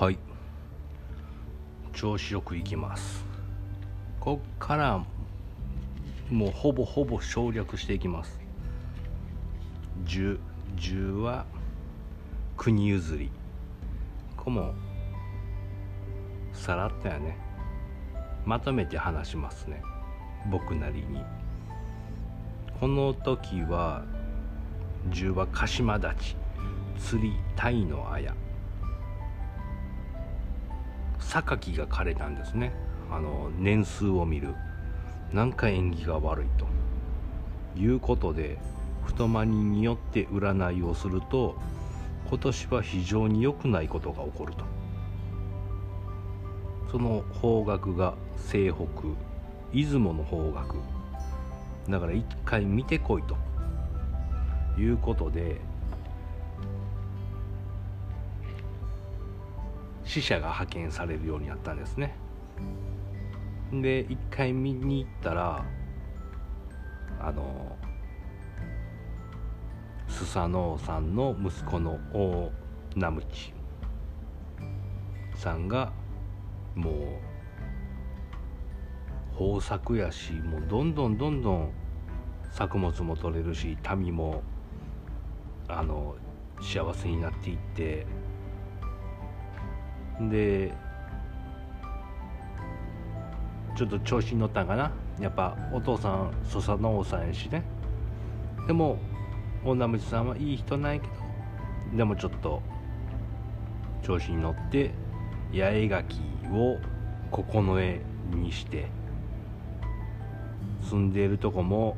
はい。調子よくいきます。こっからもうほぼほぼ省略していきます。10 10は国譲り。ここもさらっとやね。まとめて話しますね。僕なりに。この時は10は鹿島立ち釣り鯛の綾。榊が枯れたんですね。あの年数を見る。なんか縁起が悪いと。いうことで太まにによって占いをすると今年は非常に良くないことが起こると。その方角が西北出雲の方角。だから一回見てこいと。いうことで死者が派遣されるようになったんですね。で一回見に行ったらあのスサノオさんの息子の大名ムチさんがもう豊作やしもうどんどんどんどん作物も取れるし民もあの幸せになっていって。でちょっと調子に乗ったんかな。やっぱお父さん土佐の王さんやしね。でも女虫さんはいい人ないけど。でもちょっと調子に乗って八重垣を九重にして。住んでいるとこも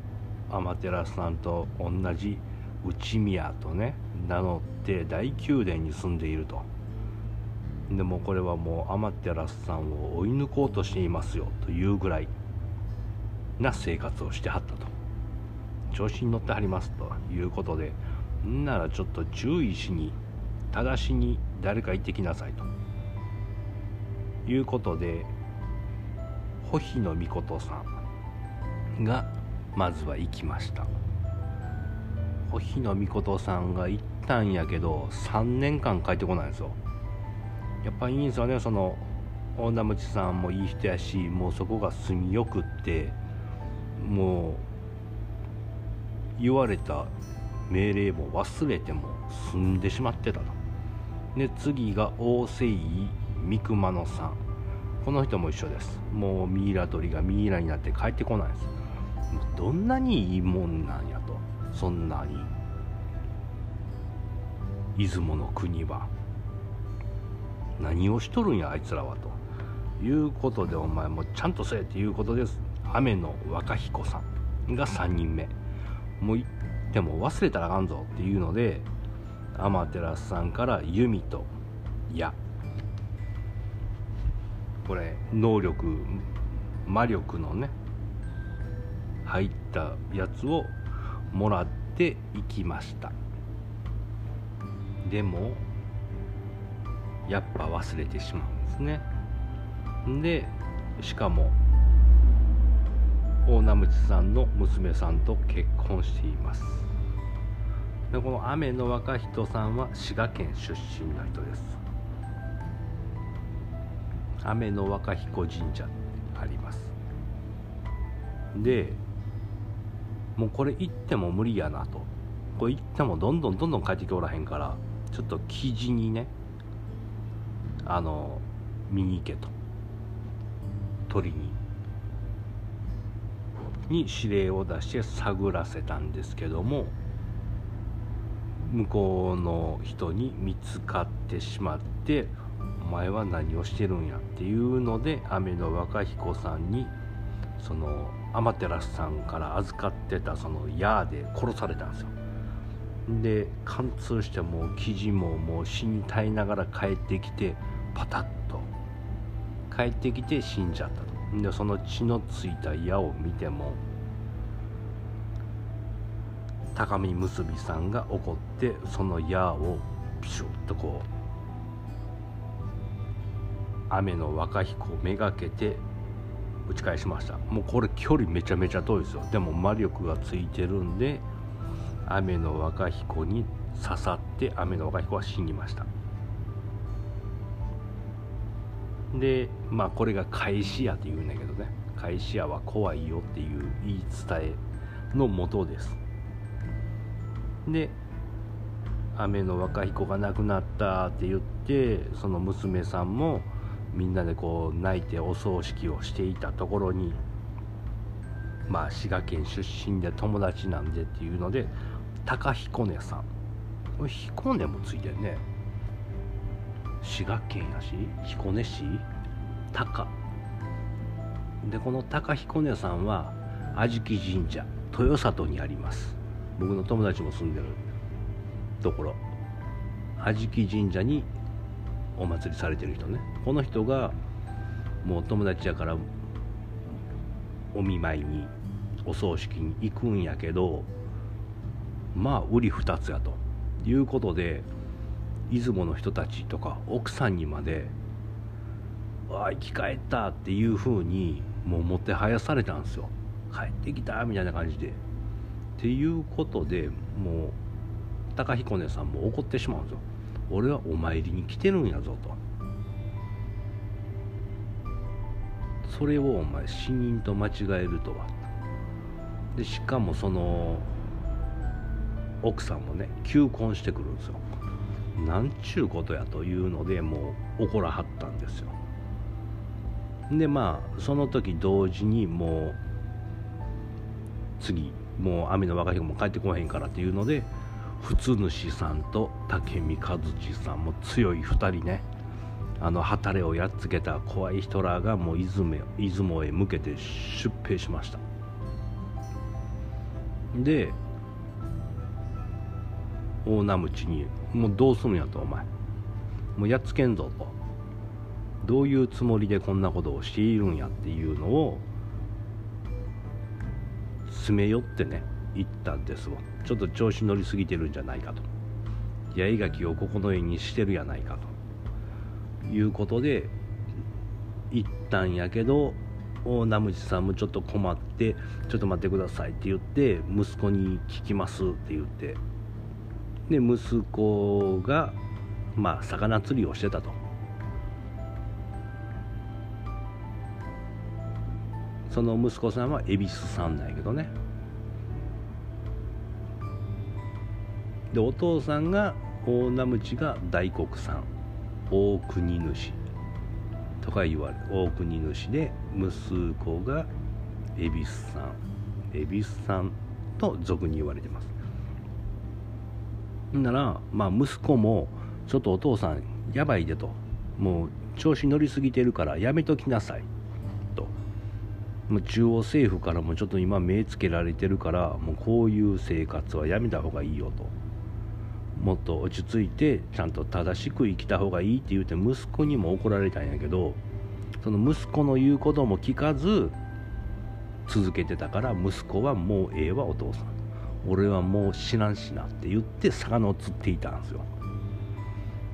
天照さんと同じ内宮とね名乗って大宮殿に住んでいると。でもこれはもう天照さんを追い抜こうとしていますよというぐらいな生活をしてはったと。調子に乗ってはりますということでんならちょっと注意しに正しに誰か行ってきなさいと。いうことで保比の御事さん。がまずは行きました。保比の御事さんが行ったんやけど3年間帰ってこないんですよ。やっぱいいんですよねその大名持さんもいい人やしもうそこが住みよくってもう言われた命令も忘れても済んでしまってたと。で次が大瀬井三熊野さん。この人も一緒です。もうミイラ取りがミイラになって帰ってこないです。どんなにいいもんなんやと。そんなに。出雲の国は。何をしとるんやあいつらはと。いうことでお前もちゃんとせえっていうことです。雨の若彦さん。が3人目。もう言っても忘れたらあかんぞっていうので天照さんから弓と矢。これ能力魔力のね入ったやつをもらっていきました。でもやっぱ忘れてしまうんですね。でしかも大名淵さんの娘さんと結婚しています。でこの雨の若人さんは滋賀県出身の人です。雨の若彦神社あります。でもうこれ行っても無理やなと。これ行ってもどんどんどんどん帰ってきおらへんからちょっと記事にねあの見に行けと。取りに。に指令を出して探らせたんですけども向こうの人に見つかってしまって「お前は何をしてるんや」っていうので雨の若彦さんにその天照さんから預かってたその矢で殺されたんですよ。で貫通してもう生地ももう死に絶えながら帰ってきてパタッと。帰ってきて死んじゃったと。でその血のついた矢を見ても高見結びさんが怒ってその矢をピシュッとこう雨の若彦めがけて打ち返しました。もうこれ距離めちゃめちゃ遠いですよ。でも魔力がついてるんで雨の若彦に刺さって雨の若彦は死にました。でまあこれが返し屋って言うんだけどね。返し屋は怖いよっていう言い伝えのもとです。で雨の若彦が亡くなったって言ってその娘さんもみんなでこう泣いてお葬式をしていたところにまあ滋賀県出身で友達なんでっていうので高彦根さん。これ彦根もついてるね。滋賀県やし彦根市？高。でこの高彦根さんは安食神社豊里にあります。僕の友達も住んでるところ。安食神社にお祭りされてる人ね。この人がもう友達やからお見舞いにお葬式に行くんやけどまあ売り二つやと。いうことで出雲の人たちとか奥さんにまで「わあ生き返った」っていう風にもうもてはやされたんですよ。帰ってきたみたいな感じで。っていうことでもう高彦根さんも怒ってしまうんですよ。俺はお参りに来てるんやぞと。それをお前死人と間違えるとは。でしかもその奥さんもね求婚してくるんですよ。なんちゅうことやというのでもう怒らはったんですよ。でまあその時同時にもう次もう雨の若い子も帰ってこへんからっていうので普通主さんと武見和地さんも強い2人ね。あの旗れをやっつけた怖い人らがもう出雲出雲へ向けて出兵しました。で大名口に「もうどうすんやとお前。もうやっつけんぞ」と。どういうつもりでこんなことをしているんやっていうのを詰め寄ってね言ったんですわ。ちょっと調子乗りすぎてるんじゃないかと。八重垣を九重にしてるやないかと。いうことで言ったんやけど大名口さんもちょっと困って「ちょっと待ってください」って言って息子に聞きますって言って。で息子がまあ魚釣りをしてたと。その息子さんは恵比寿さんなんやけどね。でお父さんが大名口が大黒さん大国主。とか言われる大国主で息子が恵比寿さん。恵比寿さんと俗に言われてます。ならまあ息子もちょっとお父さんやばいでと。もう調子乗りすぎてるからやめときなさい。と。もう中央政府からもちょっと今目つけられてるからもうこういう生活はやめた方がいいよと。もっと落ち着いてちゃんと正しく生きた方がいいって言うて息子にも怒られたんやけどその息子の言うことも聞かず続けてたから息子はもうええわお父さん。俺はもう死なんしなって言って魚を釣っていたんですよ。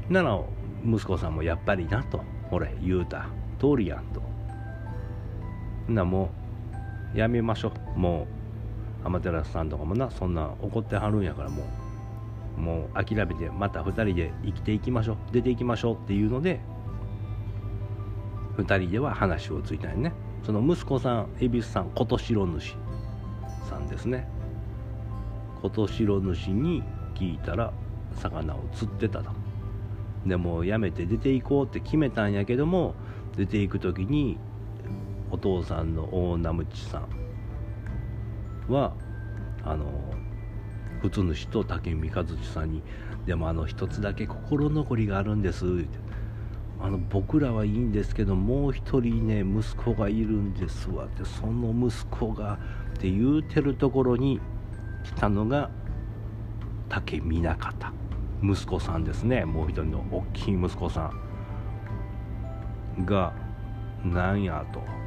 なら息子さんもやっぱりなと。俺言うた。通りやんと。なもうやめましょう。もう天照さんとかもなそんな怒ってはるんやからもうもう諦めてまた2人で生きていきましょう出ていきましょうっていうので2人では話をついたんね。その息子さん恵比寿さん琴城主さんですね。琴城主に聞いたら魚を釣ってたと。でもやめて出ていこうって決めたんやけども出ていく時にお父さんの大名口さんはあの普通主と武見和さんに「でもあの一つだけ心残りがあるんです」ってあの僕らはいいんですけどもう一人ね息子がいるんですわ。ってその息子がって言うてるところに来たのが武南方息子さんですね。もう一人の大きい息子さんがなんやと。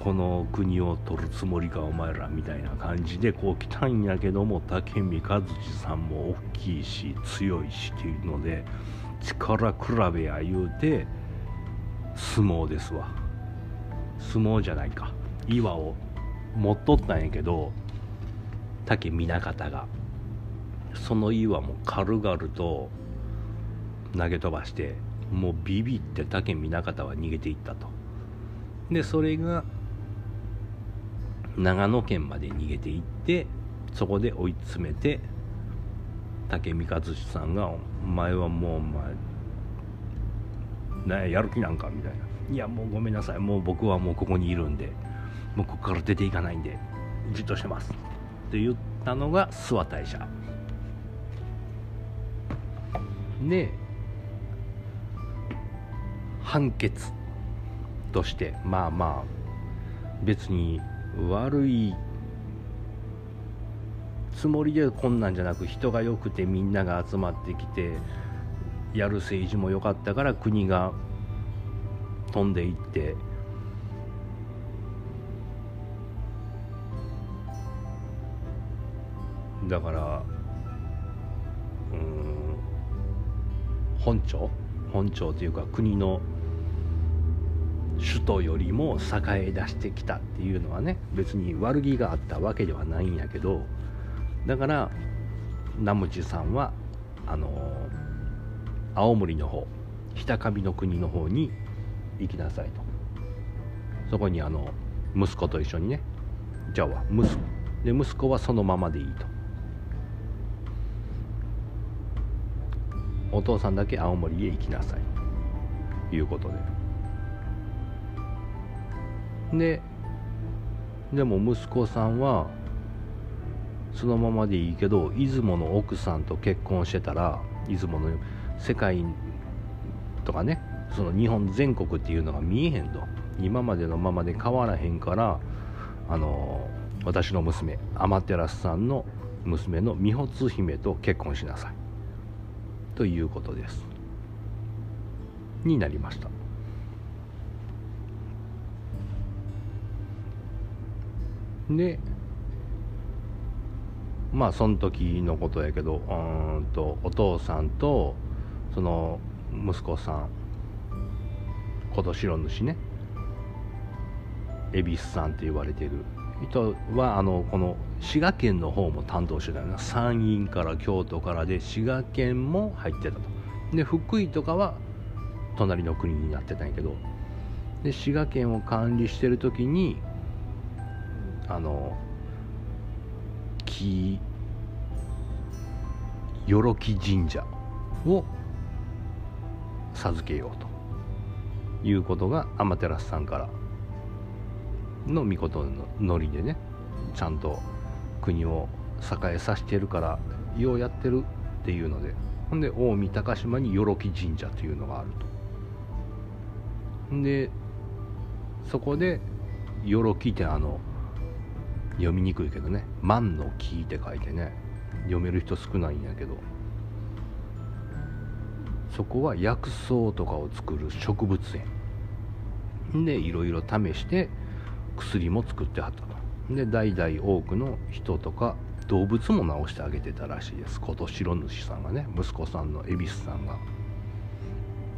この国を取るつもりかお前らみたいな感じでこう来たんやけども武見和地さんも大きいし強いしっていうので力比べや言うて相撲ですわ。相撲じゃないか。岩を持っとったんやけど竹南方が。その岩も軽々と投げ飛ばしてもうビビって竹南方は逃げていったと。でそれが長野県まで逃げていってそこで追い詰めて竹見和さんが「お前はもうお前何ややる気なんか」みたいな「いやもうごめんなさい。もう僕はもうここにいるんでもうここから出ていかないんでじっとしてます」って言ったのが諏訪大社。で判決としてまあまあ別に悪いつもりでこんなんじゃなく人が良くてみんなが集まってきてやる政治も良かったから国が飛んでいってだからうん本庁？本庁というか国の首都よりも栄え出してきたっていうのはね別に悪気があったわけではないんやけどだからナムチさんはあの青森の方北上の国の方に行きなさいと。そこにあの息子と一緒にねじゃあ息子。で息子はそのままでいいと。お父さんだけ青森へ行きなさい。ということで。ででも息子さんはそのままでいいけど出雲の奥さんと結婚してたら出雲の世界とかねその日本全国っていうのが見えへんと。今までのままで変わらへんからあの私の娘天照さんの娘の美穂姫と結婚しなさい。ということです。になりました。でまあその時のことやけどうんとお父さんとその息子さん琴白主ね恵比寿さんって言われてる。人はあのこの滋賀県の方も担当してたよな。山陰から京都からで滋賀県も入ってたと。で福井とかは隣の国になってたんやけど。で滋賀県を管理してる時にあの木よろき神社。を授けようということが天照さんからの御事のノリでねちゃんと国を栄えさせてるからようやってるっていうのでほんで近江高島によろき神社というのがあると。でそこでよろきってあの読みにくいけどね「万の木」って書いてね。読める人少ないんやけど。そこは薬草とかを作る植物園。でいろいろ試して薬も作ってはったと。で代々多くの人とか動物も治してあげてたらしいです。琴白主さんがね息子さんの恵比寿さんが。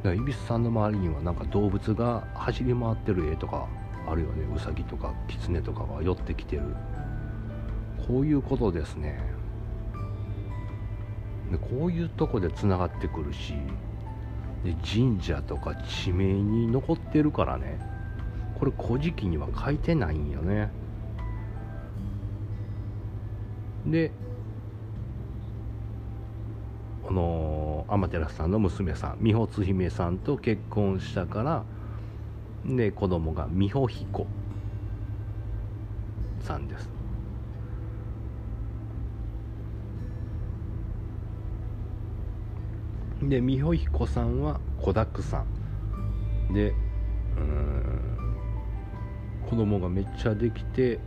恵比寿さんの周りにはなんか動物が走り回ってる絵とかあるよねウサギとかキツネとかが寄ってきてる。こういうことですね。でこういうとこでつながってくるしで神社とか地名に残ってるからね。これ古事記には書いてないんよね。であの天照さんの娘さん美穂姫さんと結婚したからで子供が美穂彦さんです。で美穂彦さんは子だくさん。でうん子供がめっちゃできて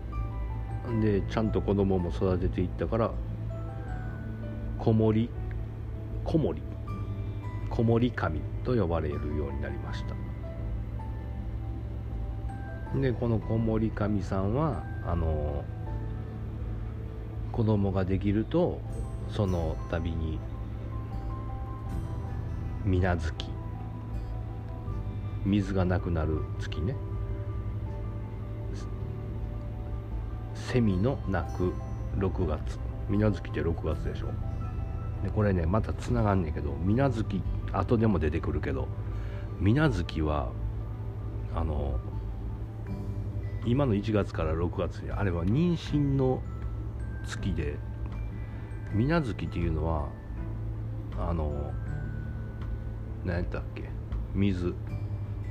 でちゃんと子供も育てていったから子守子守子守神と呼ばれるようになりました。でこの子守神さんはあの子供ができるとその度に水月。水がなくなる月ね。セミの鳴く6月。水月って6月でしょ。でこれねまたつながんねんけど水月後でも出てくるけど水月はあの今の1月から6月にあれは妊娠の月で水無月っていうのはあの何やったっけ？水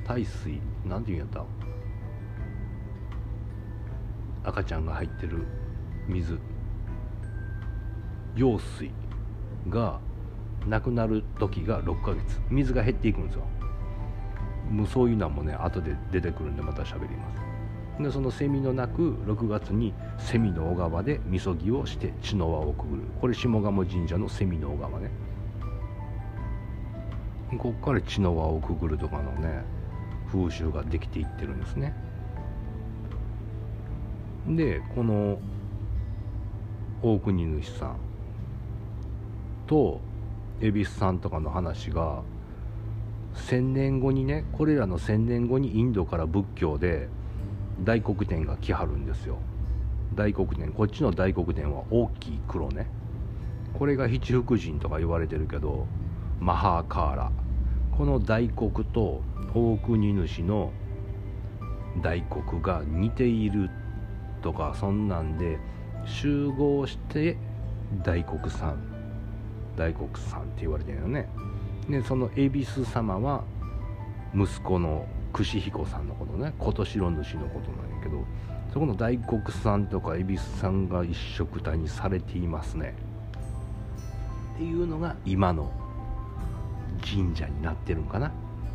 淡水なんていうんやった？赤ちゃんが入ってる水。用水がなくなる時が6ヶ月。水が減っていくんですよ。もうそういうのもね後で出てくるんでまた喋ります。でそのセミの鳴く6月にセミの小川でみそぎをして血の輪をくぐる。これ下鴨神社のセミの小川ね。こっから血の輪をくぐるとかのね風習ができていってるんですね。でこの大国主さんと恵比寿さんとかの話が1000年後にねこれらの1000年後にインドから仏教で大黒天が来はるんですよ。大黒天。こっちの大黒天は大きい黒ね。これが七福神とか言われてるけどマハーカーラ。この大黒と大国主の大黒が似ているとかそんなんで集合して大黒さん。大黒さんって言われてるよね。でその恵比寿様は息子の串彦さんのことね琴城主のことなんやけどそこの大黒さんとか恵比寿さんが一緒くたにされていますね。っていうのが今の神社になってるんかな。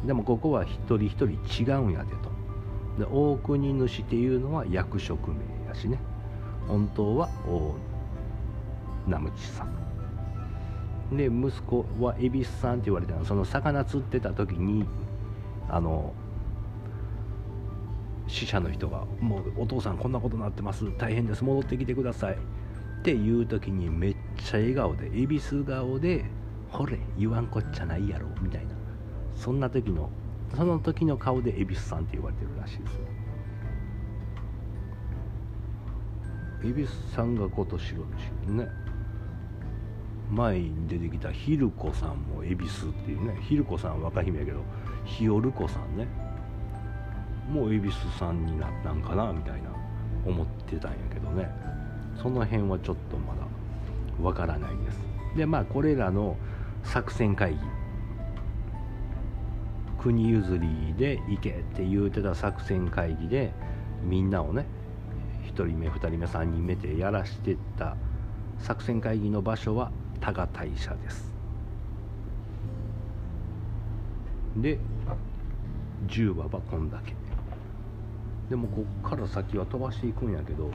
でもここは一人一人違うんやでと。で大国主っていうのは役職名やしね。本当は大名ムさん。で息子は恵比寿さんって言われたその魚釣ってた時にあの死者の人が「もうお父さんこんなことになってます。大変です。戻ってきてください」っていう時にめっちゃ笑顔で恵比寿顔で「ほれ言わんこっちゃないやろ」みたいな。そんな時のその時の顔で恵比寿さんって言われてるらしいですよ。恵比寿さんが今年白主ね前に出てきたひるこさんも恵比寿っていうねひるこさん若姫やけどひよるこさんねもう恵比寿さんになったんかなみたいな思ってたんやけどね。その辺はちょっとまだわからないです。でまあこれらの作戦会議国譲りで行けって言うてた作戦会議でみんなをね1人目2人目3人目ってやらしてた作戦会議の場所は多賀大社です。で10話はこんだけ。でもこっから先は飛ばしていくんやけど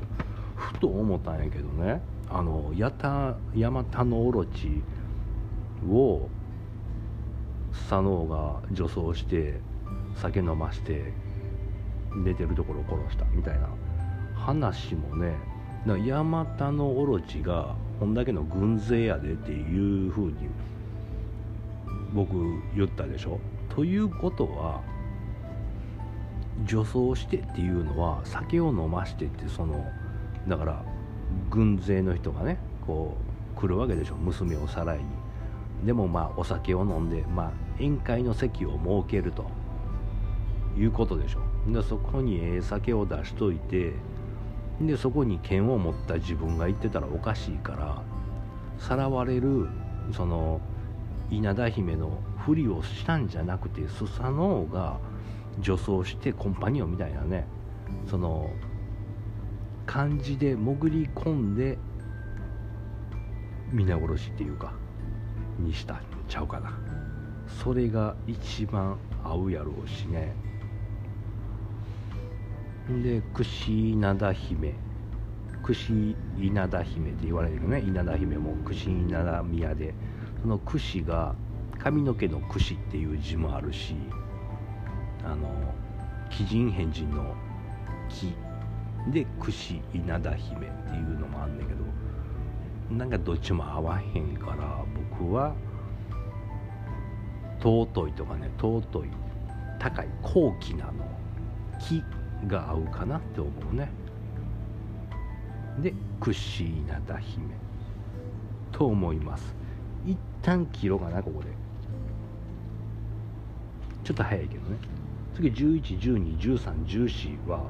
ふと思ったんやけどねあのやたヤマタノオロチを佐野が女装して酒飲まして寝てるところを殺したみたいな。話もねヤマタノオロチがこんだけの軍勢やでっていうふうに僕言ったでしょ。ということは女装してっていうのは酒を飲ましてってそのだから軍勢の人がねこう来るわけでしょ。娘をさらいに。でもまあお酒を飲んで、まあ、宴会の席を設けるということでしょ。でそこにええ酒を出しといてでそこに剣を持った自分が行ってたらおかしいからさらわれるその稲田姫のふりをしたんじゃなくてスサノオが女装してコンパニオンみたいなねその感じで潜り込んで皆殺しっていうかにしたんちゃうかな。それが一番合うやろうしね。で櫛稲田姫。櫛稲田姫って言われるね。稲田姫も櫛稲田宮で。その櫛が髪の毛の櫛っていう字もあるし。あの鬼人変人の木で櫛稲田姫っていうのもあんねんけどなんかどっちも合わへんから僕は尊いとかね尊い高い高貴なの木が合うかなって思うね。でクッシーナダ姫と思います。一旦切ろうかなここで。ちょっと早いけどね。次11121314は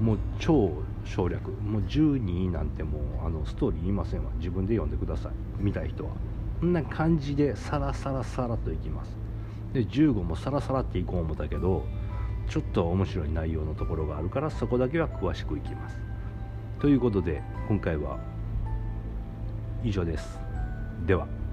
もう超省略。もう12なんてもうあのストーリー言いませんわ。自分で読んでください。見たい人は。こんな感じでサラサラサラといきます。で15もサラサラっていこう思ったけどちょっと面白い内容のところがあるからそこだけは詳しくいきます。ということで今回は以上です。では。